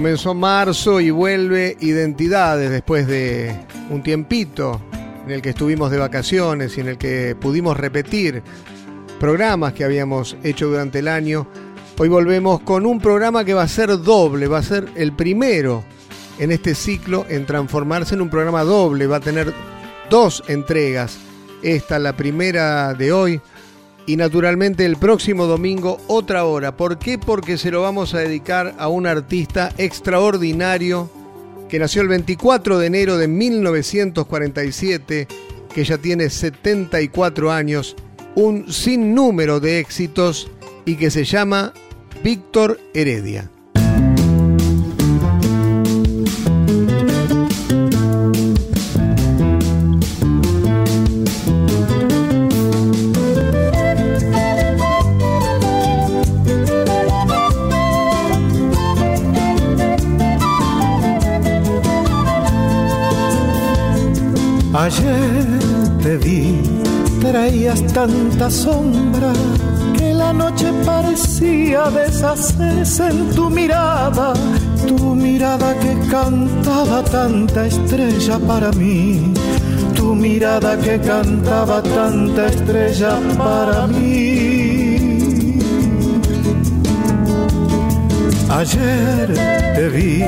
Comenzó marzo y vuelve Identidades después de un tiempito en el que estuvimos de vacaciones y en el que pudimos repetir programas que habíamos hecho durante el año. Hoy volvemos con un programa que va a ser doble, va a ser el primero en este ciclo en transformarse en un programa doble, va a tener dos entregas. Esta, la primera de hoy, y naturalmente el próximo domingo otra hora. ¿Por qué? Porque se lo vamos a dedicar a un artista extraordinario que nació el 24 de enero de 1947, que ya tiene 74 años, un sinnúmero de éxitos y que se llama Víctor Heredia. Ayer te vi, traías tanta sombra que la noche parecía deshacerse en tu mirada, tu mirada que cantaba tanta estrella para mí, tu mirada que cantaba tanta estrella para mí. Ayer te vi,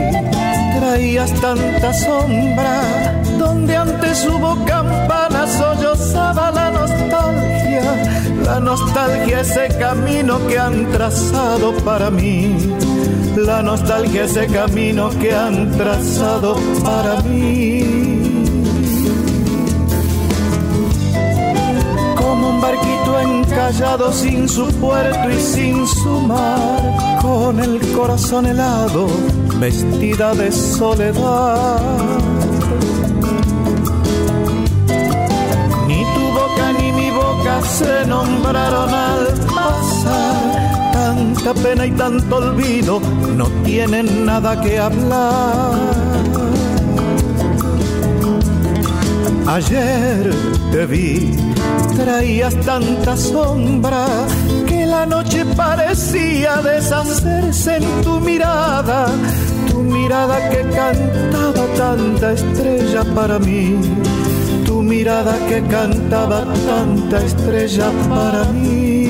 traías tanta sombra donde antes hubo campanas sollozaba la nostalgia, la nostalgia ese camino que han trazado para mí, la nostalgia ese camino que han trazado para mí. Como un barquito encallado sin su puerto y sin su mar, con el corazón helado, vestida de soledad se nombraron al pasar. Tanta pena y tanto olvido no tienen nada que hablar. Ayer te vi, traías tanta sombra que la noche parecía deshacerse en tu mirada, tu mirada que cantaba tanta estrella para mí mirada que cantaba tanta estrella para mí.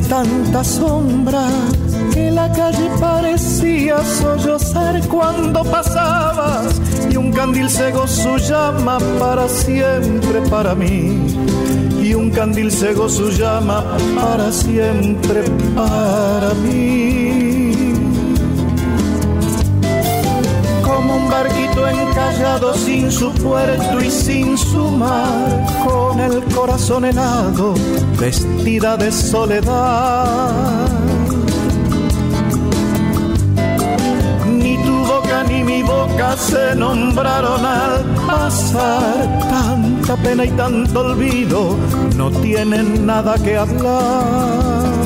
Tanta sombra que la calle parecía sollozar cuando pasabas y un candil cegó su llama para siempre para mí. Y un candil cegó su llama para siempre para mí. Un barquito encallado sin su puerto y sin su mar, con el corazón helado, vestida de soledad. Ni tu boca ni mi boca se nombraron al pasar, tanta pena y tanto olvido no tienen nada que hablar.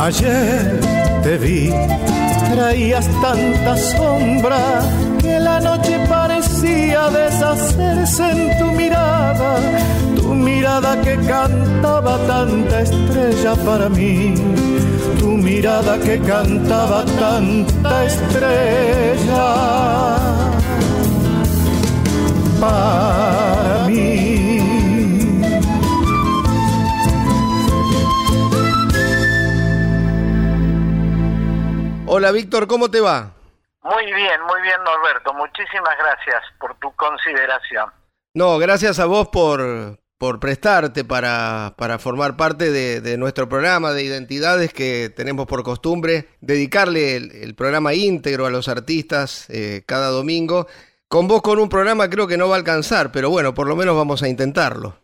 Ayer te vi, traías tanta sombra que la noche parecía deshacerse en tu mirada, tu mirada que cantaba tanta estrella para mí, tu mirada que cantaba tanta estrella Hola Víctor, ¿cómo te va? Muy bien, muy bien Norberto. Muchísimas gracias por tu consideración. No, gracias a vos por, por prestarte para, para formar parte de, nuestro programa de identidades que tenemos por costumbre dedicarle el, programa íntegro a los artistas eh, cada domingo. Con vos con un programa creo que no va a alcanzar, pero bueno, por lo menos vamos a intentarlo.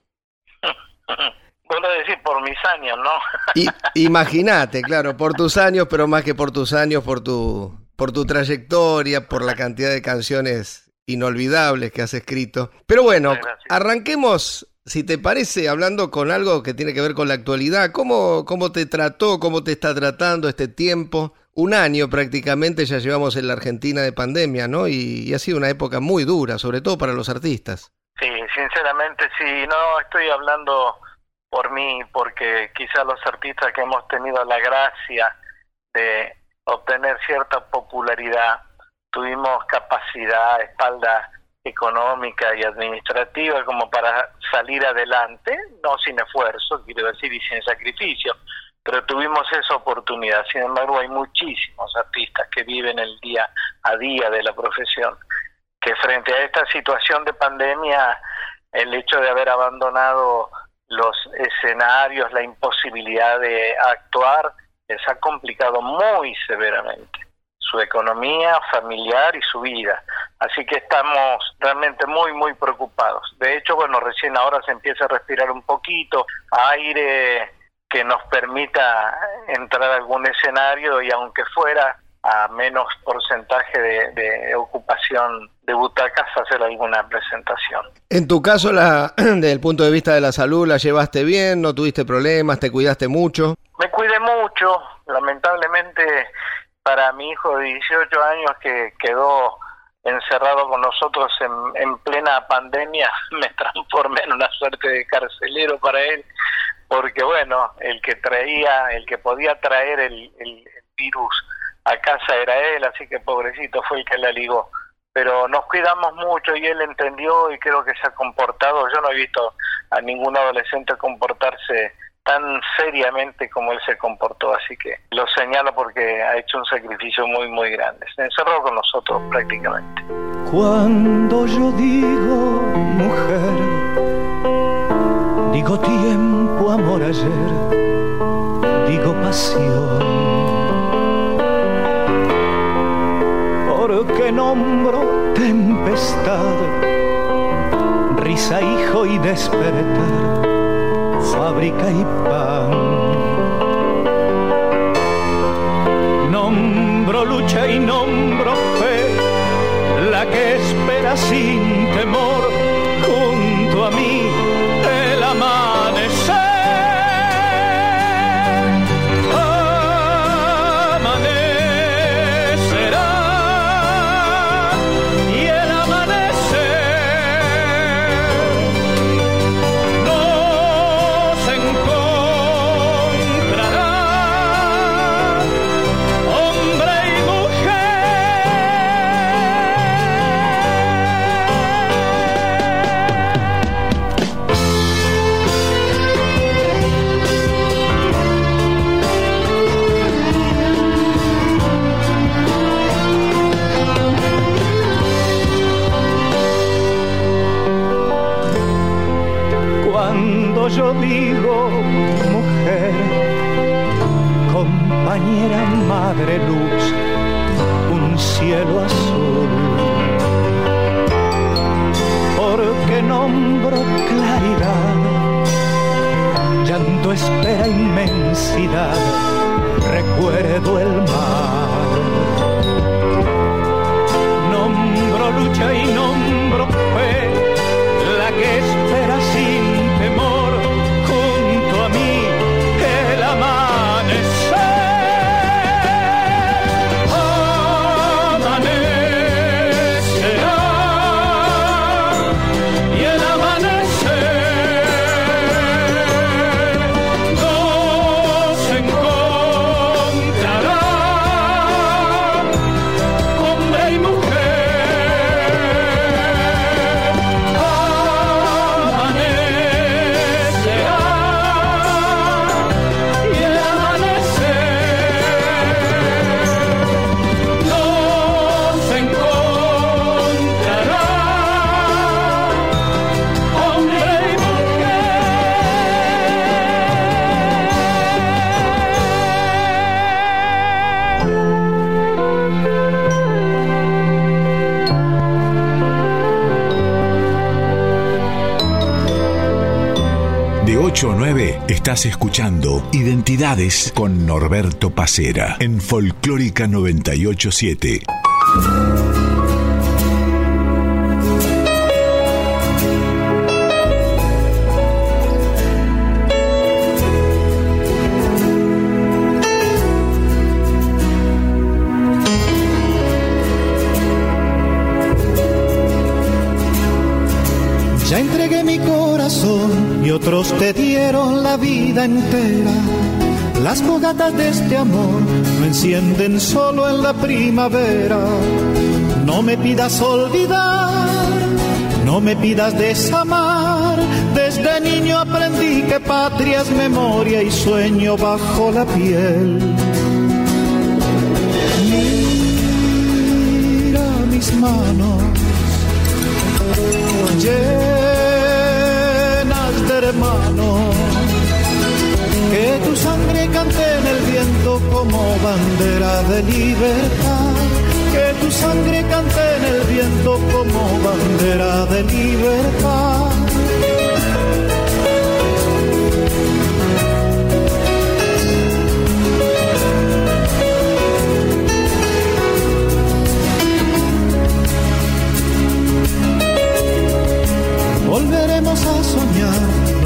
Puedo decir por mis años, ¿no? Imagínate, claro, por tus años, pero más que por tus años, por tu, por tu trayectoria, por la cantidad de canciones inolvidables que has escrito. Pero bueno, arranquemos, si te parece, hablando con algo que tiene que ver con la actualidad. ¿Cómo, cómo te trató, cómo te está tratando este tiempo? Un año prácticamente ya llevamos en la Argentina de pandemia, ¿no? y ha sido una época muy dura, sobre todo para los artistas. Sí, sinceramente sí, no estoy hablando por mí, porque quizá los artistas que hemos tenido la gracia de obtener cierta popularidad, tuvimos capacidad, espalda económica y administrativa como para salir adelante, no sin esfuerzo, quiero decir, y sin sacrificio, pero tuvimos esa oportunidad. Sin embargo, hay muchísimos artistas que viven el día a día de la profesión, que frente a esta situación de pandemia, el hecho de haber abandonado los escenarios, la imposibilidad de actuar, les ha complicado muy severamente su economía familiar y su vida. Así que estamos realmente muy, muy preocupados. De hecho, bueno, recién ahora se empieza a respirar un poquito, aire que nos permita entrar a algún escenario y aunque fuera a menos porcentaje de, ocupación de butacas hacer alguna presentación. En tu caso, la, desde el punto de vista de la salud, ¿la llevaste bien? ¿No tuviste problemas? ¿Te cuidaste mucho? Me cuidé mucho. Lamentablemente, para mi hijo de 18 años que quedó encerrado con nosotros en, en plena pandemia, me transformé en una suerte de carcelero para él, porque bueno, el que traía, el que podía traer el, el virus a casa era él, así que pobrecito fue el que la ligó. Pero nos cuidamos mucho y él entendió y creo que se ha comportado. Yo no he visto a ningún adolescente comportarse tan seriamente como él se comportó, así que lo señalo porque ha hecho un sacrificio muy, muy grande. Se encerró con nosotros prácticamente. Cuando yo digo mujer, digo tiempo, amor ayer, digo pasión que nombro tempestad, risa, hijo y despertar, fábrica y pan. Nombro lucha y nombro fe, la que espera sin temor junto a mí estás escuchando Identidades con Norberto Pacera en Folclórica 987. Ya entregué mi corazón y otros te entera. Las fogatas de este amor no encienden solo en la primavera. No me pidas olvidar, no me pidas desamar. Desde niño aprendí que patria es memoria y sueño bajo la piel. Mira mis manos llenas de hermanos. Que tu sangre cante en el viento como bandera de libertad. Que tu sangre cante en el viento como bandera de libertad. volveremos a soñar.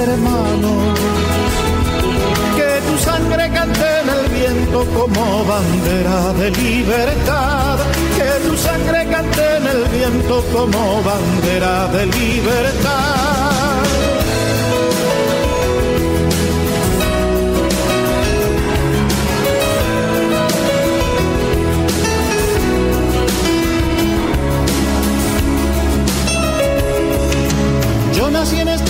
de hermanos. Que tu sangre cante en el viento como bandera de libertad. Que tu sangre cante en el viento como bandera de libertad. Yo nací en este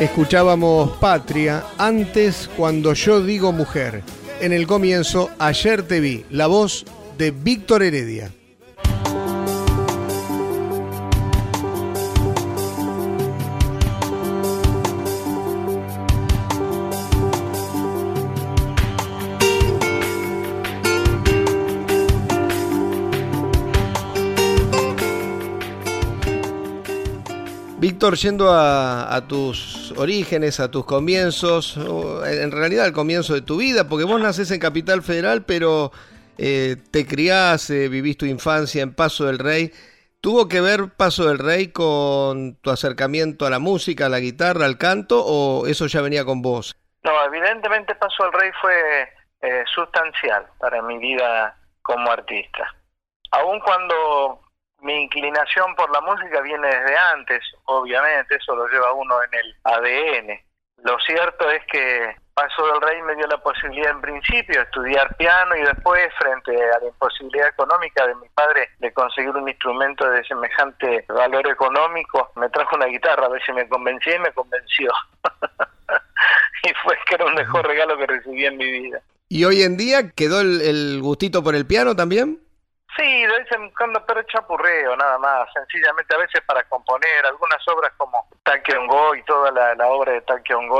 Escuchábamos Patria antes cuando yo digo mujer. En el comienzo, ayer te vi, la voz de Víctor Heredia. Víctor, yendo a, tus orígenes, a tus comienzos, en realidad al comienzo de tu vida, porque vos nacés en Capital Federal, pero eh, te criás, eh, vivís tu infancia en Paso del Rey. ¿Tuvo que ver Paso del Rey con tu acercamiento a la música, a la guitarra, al canto, o eso ya venía con vos? No, evidentemente Paso del Rey fue eh, sustancial para mi vida como artista. Aun cuando mi inclinación por la música viene desde antes, obviamente, eso lo lleva uno en el ADN. Lo cierto es que Paso del Rey me dio la posibilidad en principio de estudiar piano y después, frente a la imposibilidad económica de mi padre de conseguir un instrumento de semejante valor económico, me trajo una guitarra a ver si me convencía y me convenció. y fue que era un mejor regalo que recibí en mi vida. ¿Y hoy en día quedó el, gustito por el piano también? Sí, de vez cuando, pero chapurreo, nada más. Sencillamente, a veces para componer algunas obras como Ongo y toda la, obra de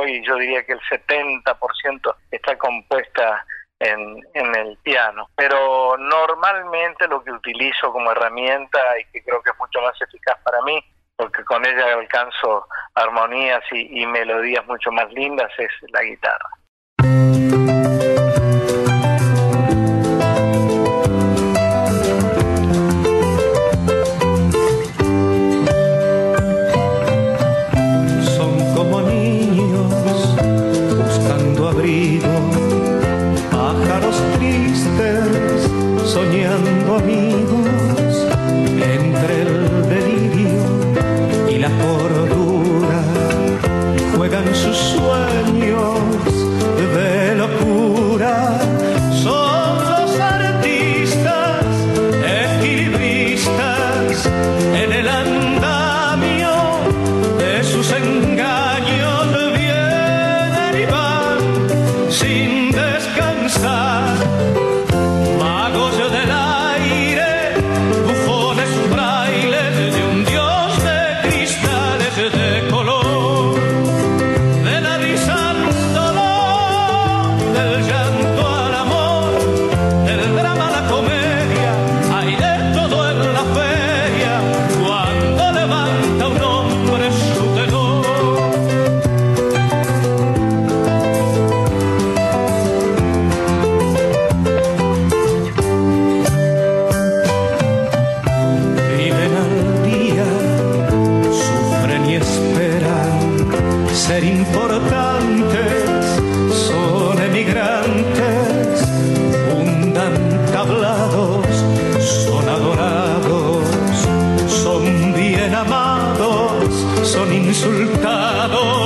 y yo diría que el 70% está compuesta en, en el piano. Pero normalmente lo que utilizo como herramienta y que creo que es mucho más eficaz para mí, porque con ella alcanzo armonías y melodías mucho más lindas, es la guitarra. importantes son emigrantes, hundan tablados, son adorados, son bien amados, son insultados.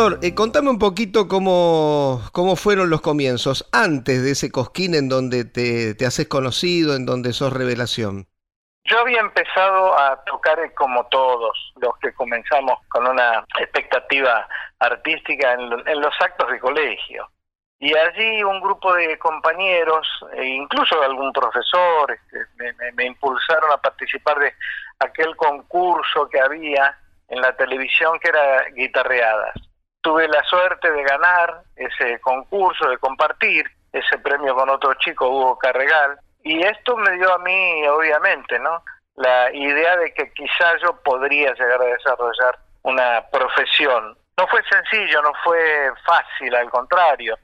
Eh, contame un poquito cómo, cómo fueron los comienzos, antes de ese cosquín en donde te, te haces conocido, en donde sos revelación. Yo había empezado a tocar como todos los que comenzamos con una expectativa artística en, los actos de colegio. Y allí un grupo de compañeros, e incluso algún profesor, este, me, me impulsaron a participar de aquel concurso que había en la televisión que era guitarreadas tuve la suerte de ganar ese concurso, de compartir ese premio con otro chico, Hugo Carregal, y esto me dio a mí, obviamente, ¿no? La idea de que quizá yo podría llegar a desarrollar una profesión. No fue sencillo, no fue fácil, al contrario,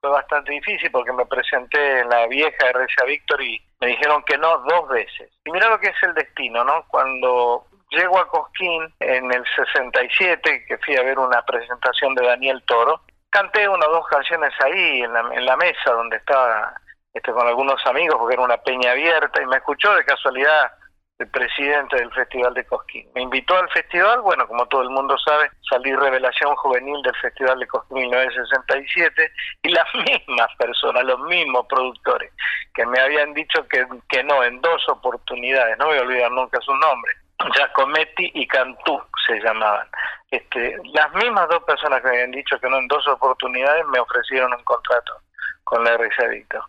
fue bastante difícil porque me presenté en la vieja RCA Víctor y me dijeron que no dos veces. Y mira lo que es el destino, ¿no? Cuando Llego a Cosquín en el 67, que fui a ver una presentación de Daniel Toro. Canté una o dos canciones ahí en la, en la mesa donde estaba este, con algunos amigos, porque era una peña abierta, y me escuchó de casualidad el presidente del Festival de Cosquín. Me invitó al festival, bueno, como todo el mundo sabe, salí revelación juvenil del Festival de Cosquín 1967 y las mismas personas, los mismos productores que me habían dicho que, que no en dos oportunidades, no voy a olvidar nunca su nombre, Giacometti y Cantú se llamaban. Este, las mismas dos personas que me habían dicho que no en dos oportunidades me ofrecieron un contrato con la Víctor.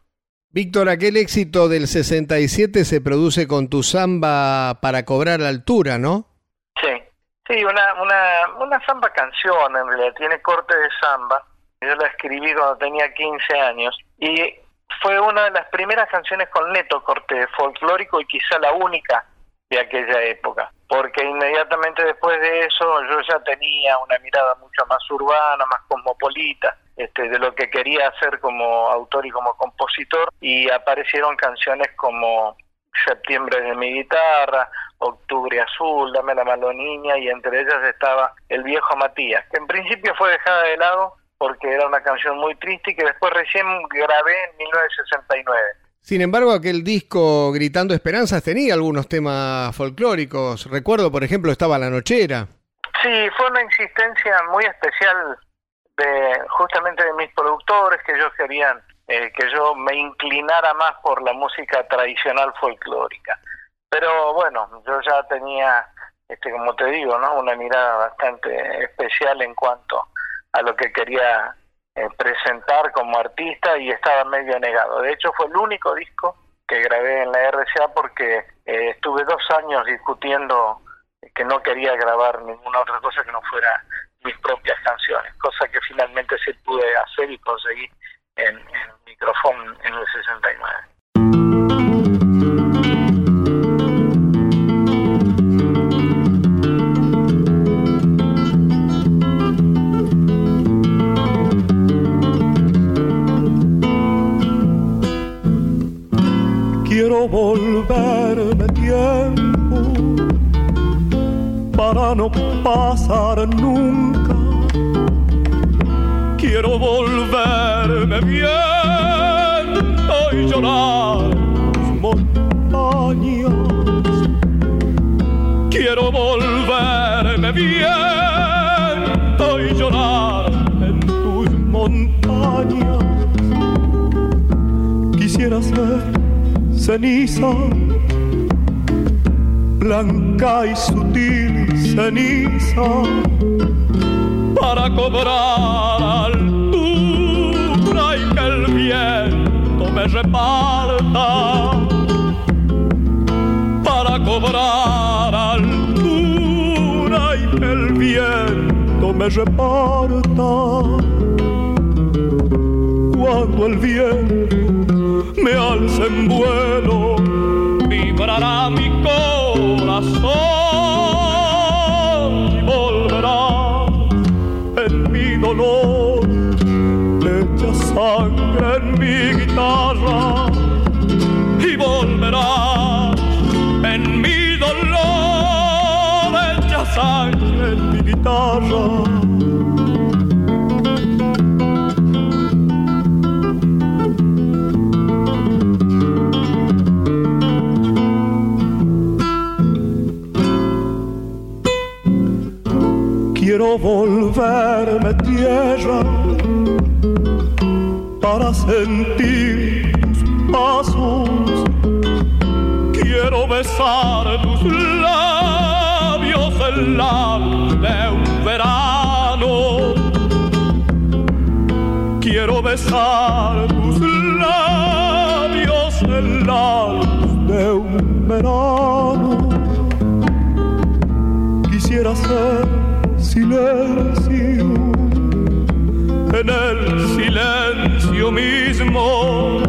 Víctor, aquel éxito del 67 se produce con tu samba para cobrar altura, ¿no? Sí, sí, una, una, una samba canción en realidad, tiene corte de samba. Yo la escribí cuando tenía 15 años y fue una de las primeras canciones con neto corte folclórico y quizá la única de aquella época, porque inmediatamente después de eso yo ya tenía una mirada mucho más urbana, más cosmopolita, este, de lo que quería hacer como autor y como compositor, y aparecieron canciones como Septiembre de mi guitarra, Octubre Azul, Dame la mano niña, y entre ellas estaba El viejo Matías, que en principio fue dejada de lado porque era una canción muy triste y que después recién grabé en 1969. Sin embargo, aquel disco Gritando Esperanzas tenía algunos temas folclóricos. Recuerdo, por ejemplo, estaba La Nochera. Sí, fue una insistencia muy especial de justamente de mis productores que ellos querían eh, que yo me inclinara más por la música tradicional folclórica. Pero bueno, yo ya tenía, este, como te digo, ¿no? una mirada bastante especial en cuanto a lo que quería eh, presentar como artista y estaba medio negado. De hecho, fue el único disco que grabé en la RCA porque eh, estuve dos años discutiendo que no quería grabar ninguna otra cosa que no fuera mis propias canciones, cosa que finalmente sí pude hacer y conseguí en, en micrófono en el 69. Volverme tiempo para no pasar nunca. Quiero volverme viento y llorar tus montañas. Quiero volverme viento y llorar en tus montañas. Quisiera ser ceniza, blanca y sutil ceniza, para cobrar altura y que el viento me reparta, para cobrar altura y que el viento me reparta. Cuando el viento me alce en vuelo, vibrará mi corazón y volverá en mi dolor, echa sangre en mi guitarra y volverá en mi dolor, echa sangre en mi guitarra. Volverme tierra para sentir tus pasos. Quiero besar tus labios el labios de un verano. Quiero besar tus labios el labios de un verano. Quisiera ser silencio, en el silencio mismo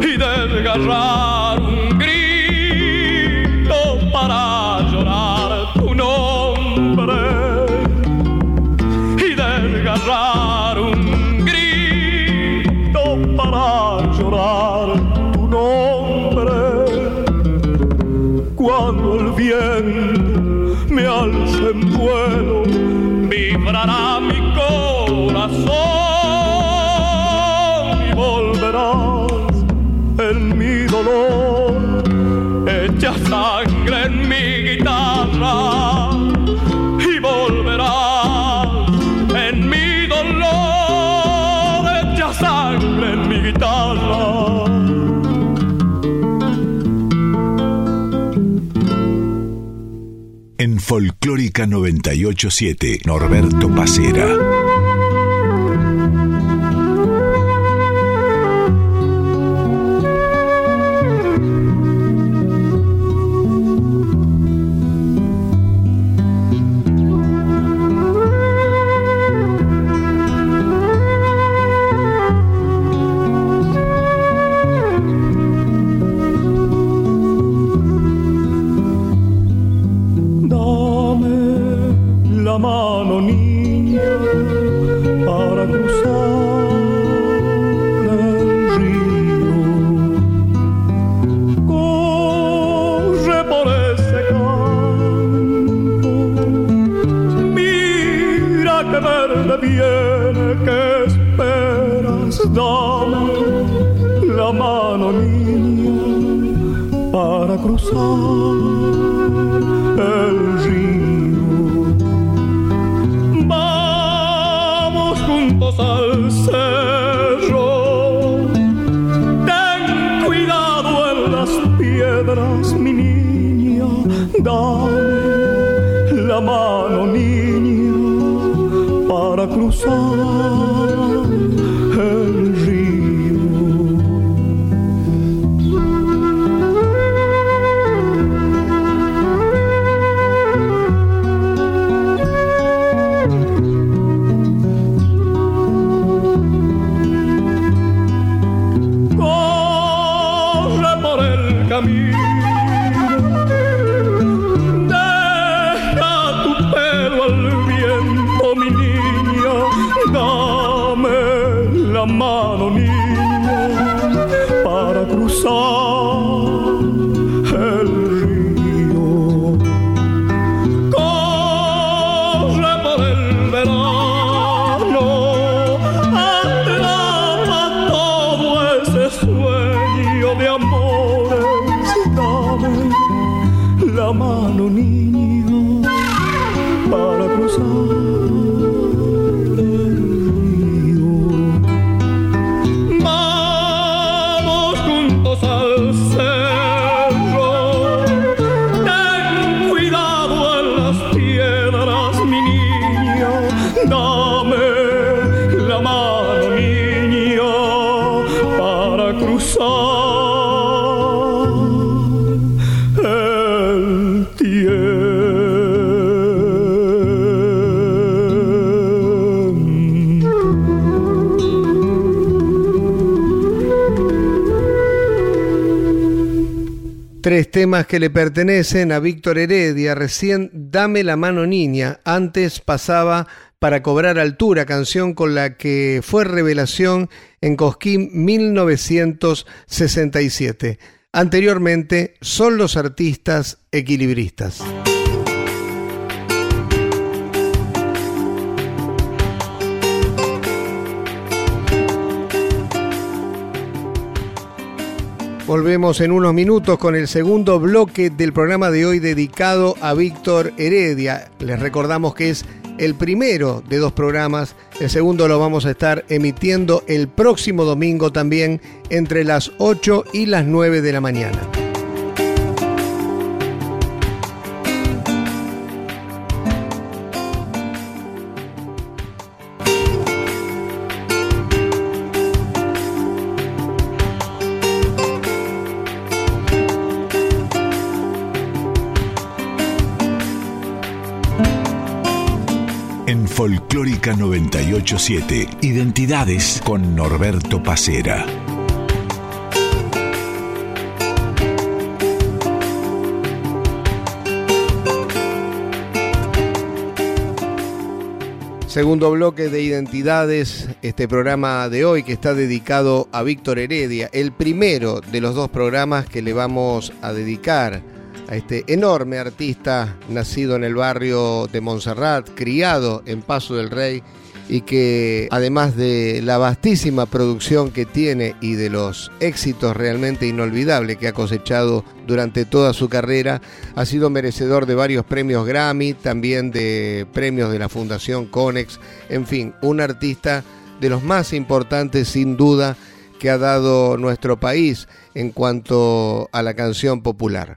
y desgarrar un grito para llorar tu nombre y desgarrar un grito para llorar tu nombre cuando el viento me alce en vuelo, vibrará mi corazón Folclórica 987, Norberto Pacera. Temas que le pertenecen a Víctor Heredia. Recién Dame la mano niña. Antes pasaba para cobrar altura, canción con la que fue revelación en Cosquín 1967. Anteriormente, son los artistas equilibristas. Volvemos en unos minutos con el segundo bloque del programa de hoy dedicado a Víctor Heredia. Les recordamos que es el primero de dos programas. El segundo lo vamos a estar emitiendo el próximo domingo también entre las 8 y las 9 de la mañana. Folclórica 987, Identidades con Norberto Pacera. Segundo bloque de Identidades, este programa de hoy que está dedicado a Víctor Heredia, el primero de los dos programas que le vamos a dedicar a este enorme artista nacido en el barrio de Montserrat, criado en Paso del Rey y que además de la vastísima producción que tiene y de los éxitos realmente inolvidables que ha cosechado durante toda su carrera, ha sido merecedor de varios premios Grammy, también de premios de la Fundación Conex, en fin, un artista de los más importantes sin duda que ha dado nuestro país en cuanto a la canción popular.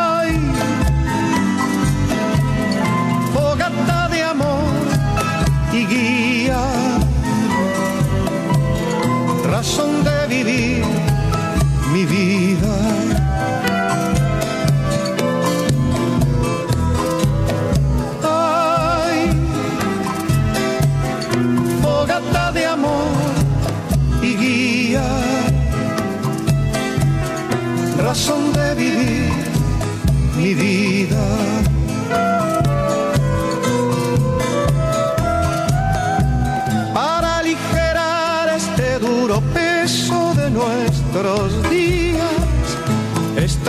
Vivir mi vida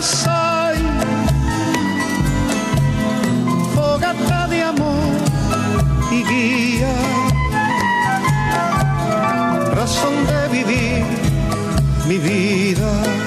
Hay. Fogata de amor y guía, razón de vivir mi vida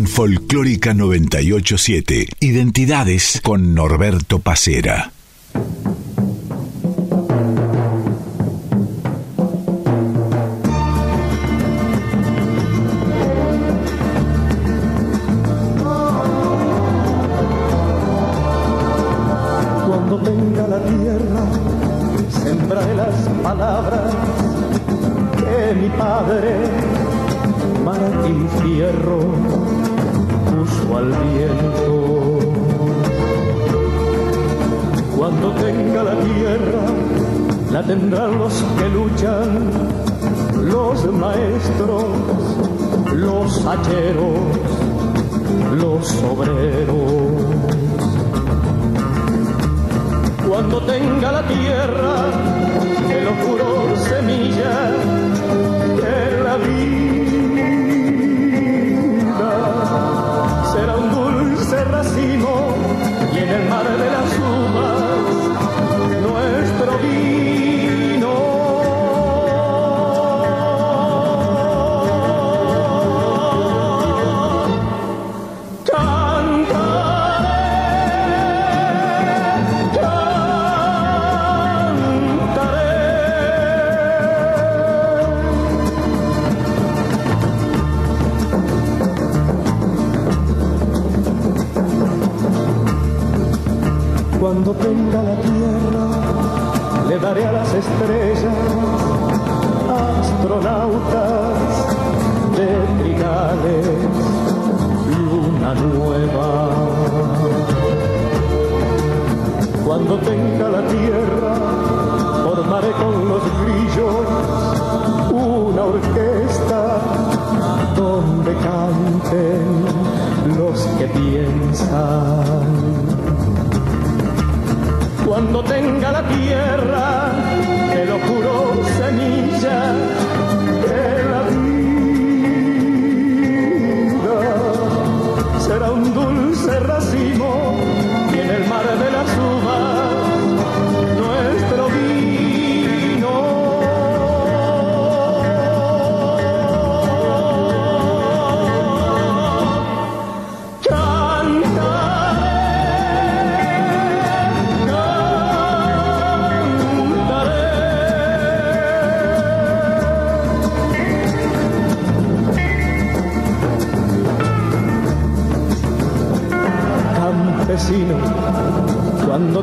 en Folclórica 987. Identidades con Norberto Pacera. los hacheros, los obreros. Cuando tenga la tierra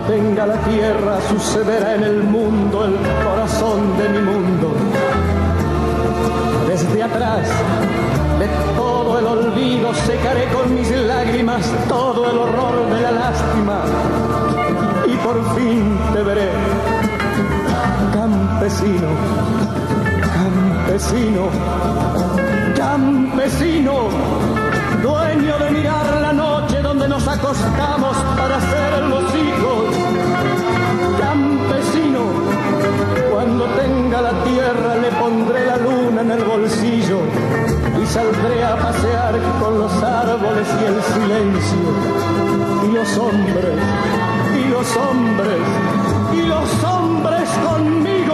Tenga la tierra sucederá en el mundo el corazón de mi mundo. Desde atrás de todo el olvido secaré con mis lágrimas todo el horror de la lástima. Y por fin te veré, campesino, campesino, campesino, dueño de mirar la noche donde nos acostamos para ser los hijos. Saldré a pasear con los árboles y el silencio. Y los hombres, y los hombres, y los hombres conmigo.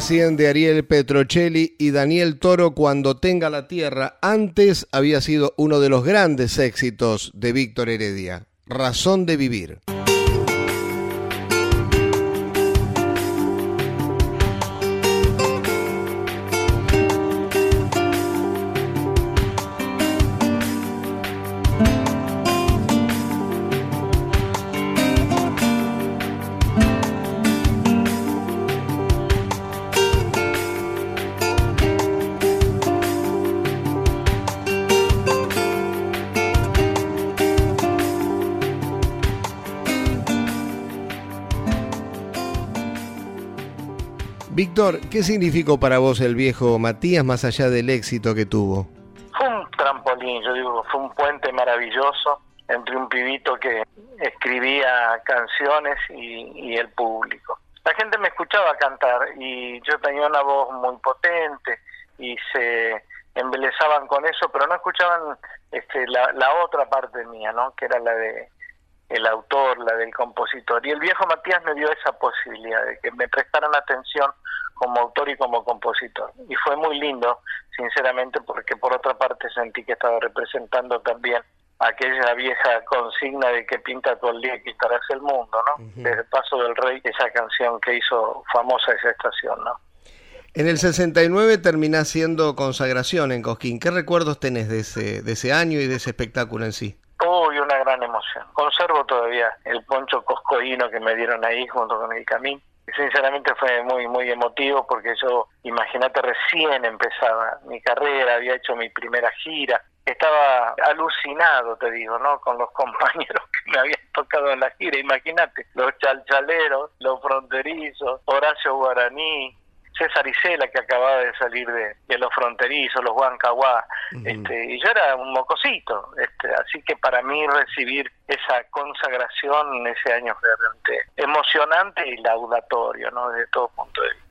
Recién de Ariel Petrocelli y Daniel Toro cuando tenga la tierra. Antes había sido uno de los grandes éxitos de Víctor Heredia, Razón de Vivir. Víctor, ¿qué significó para vos el viejo Matías más allá del éxito que tuvo? Fue un trampolín, yo digo, fue un puente maravilloso entre un pibito que escribía canciones y, el público. La gente me escuchaba cantar y yo tenía una voz muy potente y se embelezaban con eso, pero no escuchaban este, la, la otra parte mía, ¿no? Que era la de el autor, la del compositor. Y el viejo Matías me dio esa posibilidad de que me prestaran atención como autor y como compositor. Y fue muy lindo, sinceramente, porque por otra parte sentí que estaba representando también aquella vieja consigna de que pinta todo el día y quitarás el mundo, ¿no? Desde el paso del rey, esa canción que hizo famosa esa estación, ¿no? En el 69 terminás siendo consagración en Cosquín. ¿Qué recuerdos tenés de ese, de ese año y de ese espectáculo en sí? Una gran emoción. Conservo todavía el poncho coscoíno que me dieron ahí junto con el camín. Sinceramente fue muy muy emotivo porque yo, imagínate, recién empezaba mi carrera, había hecho mi primera gira, estaba alucinado, te digo, ¿no? Con los compañeros que me habían tocado en la gira, imagínate, los chalchaleros, los fronterizos, Horacio Guaraní, César Isela, que acababa de salir de, los fronterizos, los Huancahuá, este, y yo era un mocosito, este, así que para mí recibir esa consagración ese año fue realmente emocionante y laudatorio, ¿no? desde todo punto de vista.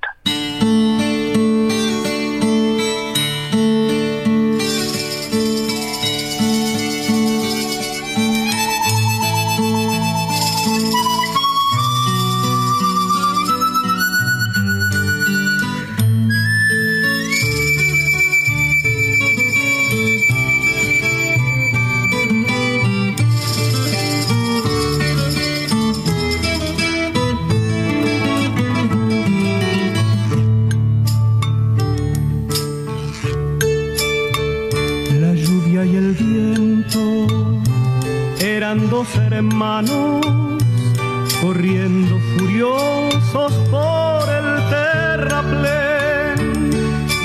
Hermanos corriendo furiosos por el terraplén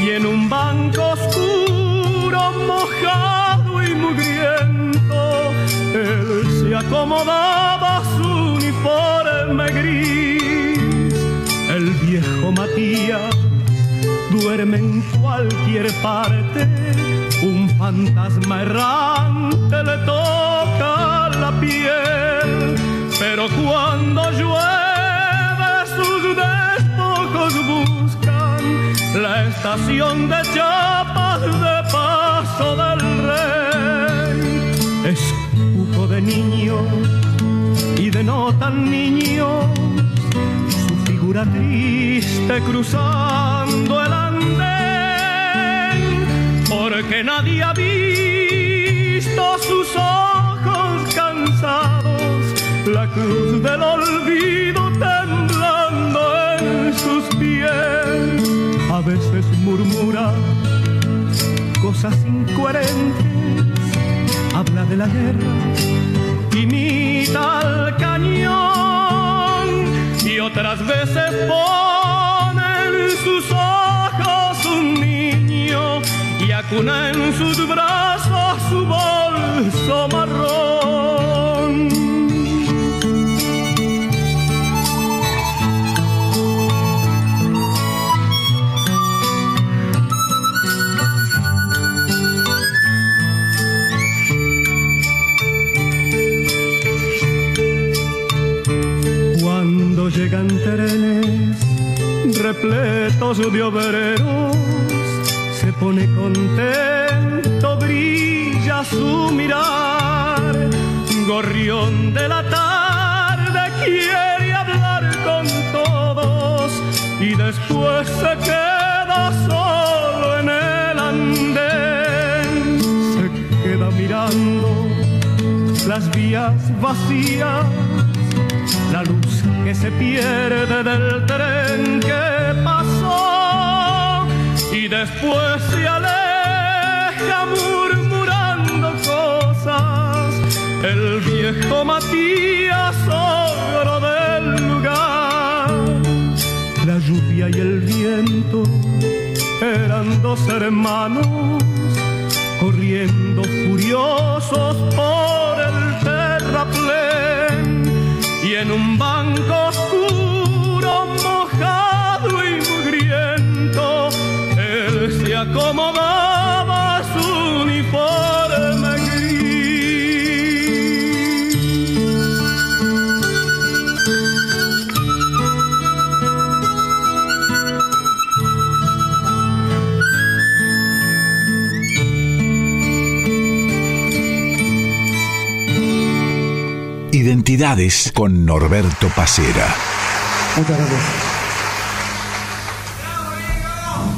y en un banco oscuro, mojado y mugriento, él se acomodaba su uniforme gris. El viejo Matías duerme en cualquier parte, un fantasma errante le toca la piel, pero cuando llueve sus despojos buscan la estación de chapas de paso del rey. Escupo de niño y de no tan niño figura triste cruzando el andén, porque nadie ha visto sus ojos la cruz del olvido temblando en sus pies. A veces murmura cosas incoherentes, habla de la guerra, imita al cañón y otras veces pone en sus ojos un niño y acuna en sus brazos su bolso marrón. Repletos de obreros, se pone contento, brilla su mirar, gorrión de la tarde quiere hablar con todos y después se queda solo en el andén, se queda mirando las vías vacías la luz que se pierde del tren después se aleja murmurando cosas. El viejo Matías oro del lugar. La lluvia y el viento eran dos hermanos corriendo furiosos por el terraplén. Y en un banco acomodaba su uniforme Identidades con Norberto Pacera. Muchas gracias.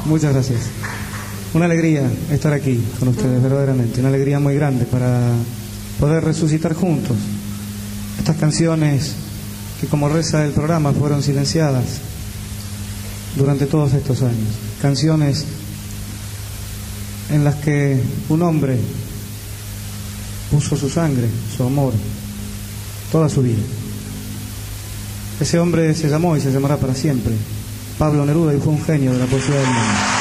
Muchas gracias. Una alegría estar aquí con ustedes, verdaderamente. Una alegría muy grande para poder resucitar juntos estas canciones que, como reza el programa, fueron silenciadas durante todos estos años. Canciones en las que un hombre puso su sangre, su amor, toda su vida. Ese hombre se llamó y se llamará para siempre Pablo Neruda y fue un genio de la poesía del mundo.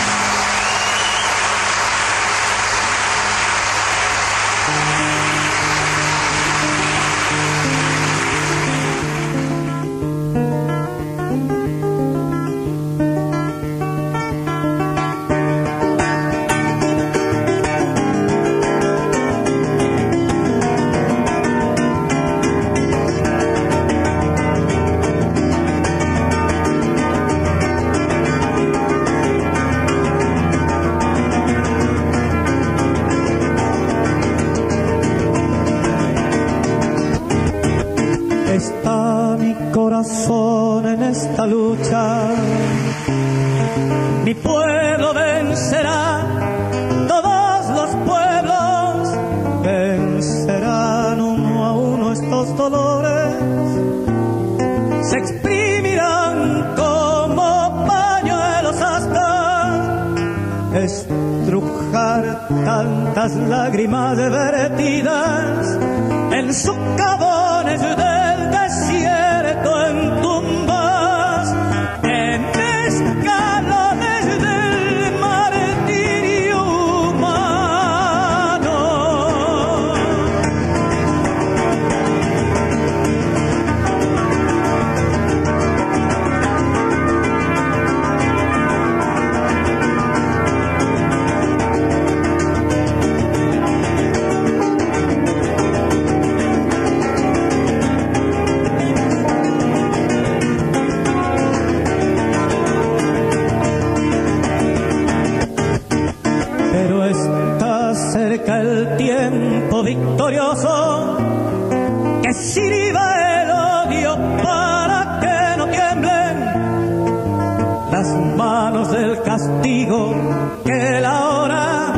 Que la hora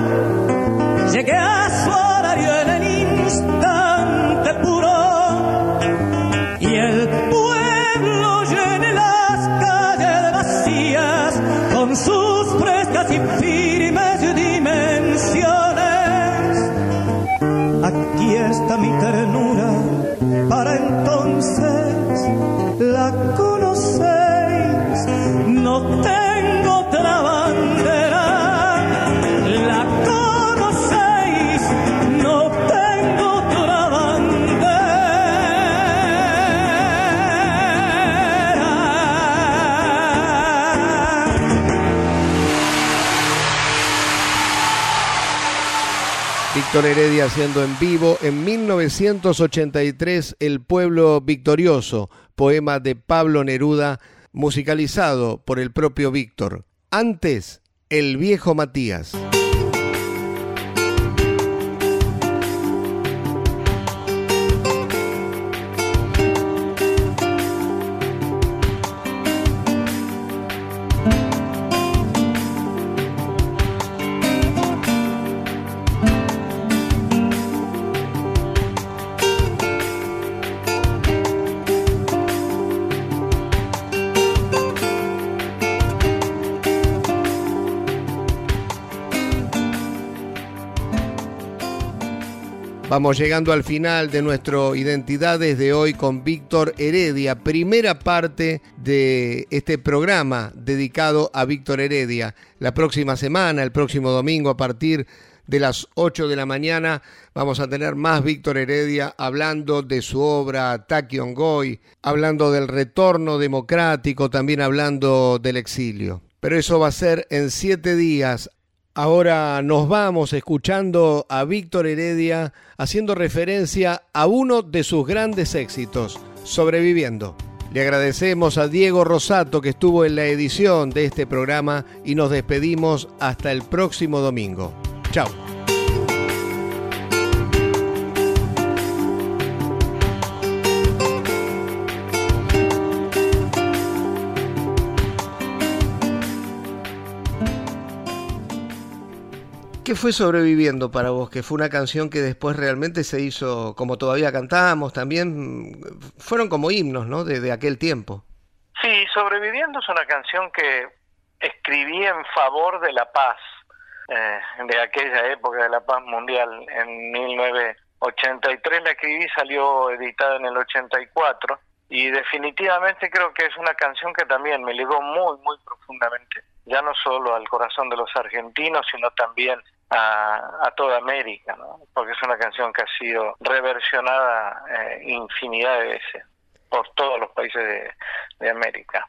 llegue a su horario en el instante puro y el pueblo llene las calles vacías con sus frescas y firmes dimensiones. Aquí está mi ternura, Víctor Heredia haciendo en vivo en 1983 El pueblo victorioso, poema de Pablo Neruda, musicalizado por el propio Víctor. Antes, El viejo Matías. Vamos llegando al final de nuestro Identidades de hoy con Víctor Heredia, primera parte de este programa dedicado a Víctor Heredia. La próxima semana, el próximo domingo a partir de las 8 de la mañana, vamos a tener más Víctor Heredia hablando de su obra Goy, hablando del retorno democrático, también hablando del exilio. Pero eso va a ser en siete días Ahora nos vamos escuchando a Víctor Heredia haciendo referencia a uno de sus grandes éxitos, Sobreviviendo. Le agradecemos a Diego Rosato que estuvo en la edición de este programa y nos despedimos hasta el próximo domingo. Chao. ¿Qué fue sobreviviendo para vos? Que fue una canción que después realmente se hizo, como todavía cantamos, también fueron como himnos, ¿no? De, de aquel tiempo. Sí, Sobreviviendo es una canción que escribí en favor de la paz, eh, de aquella época de la paz mundial. En 1983 la escribí, salió editada en el 84 y definitivamente creo que es una canción que también me ligó muy, muy profundamente, ya no solo al corazón de los argentinos, sino también a, a toda América, ¿no? porque es una canción que ha sido reversionada eh, infinidad de veces por todos los países de, de América.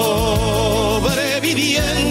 Sobreviviendo.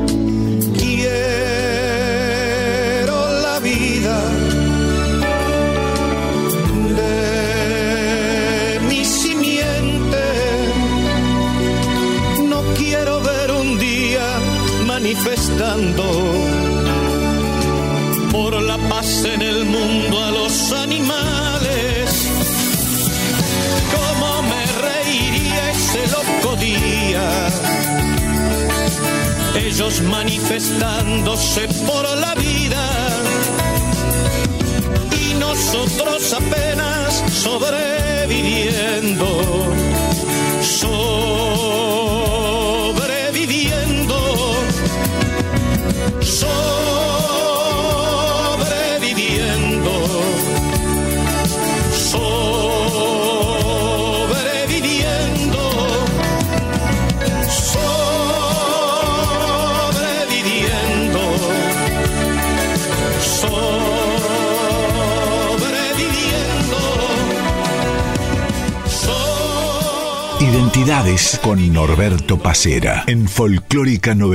Manifestándose por la vida. Y nosotros apenas sobreviviendo, sobreviviendo, Con Norberto Pacera en Folclórica 90.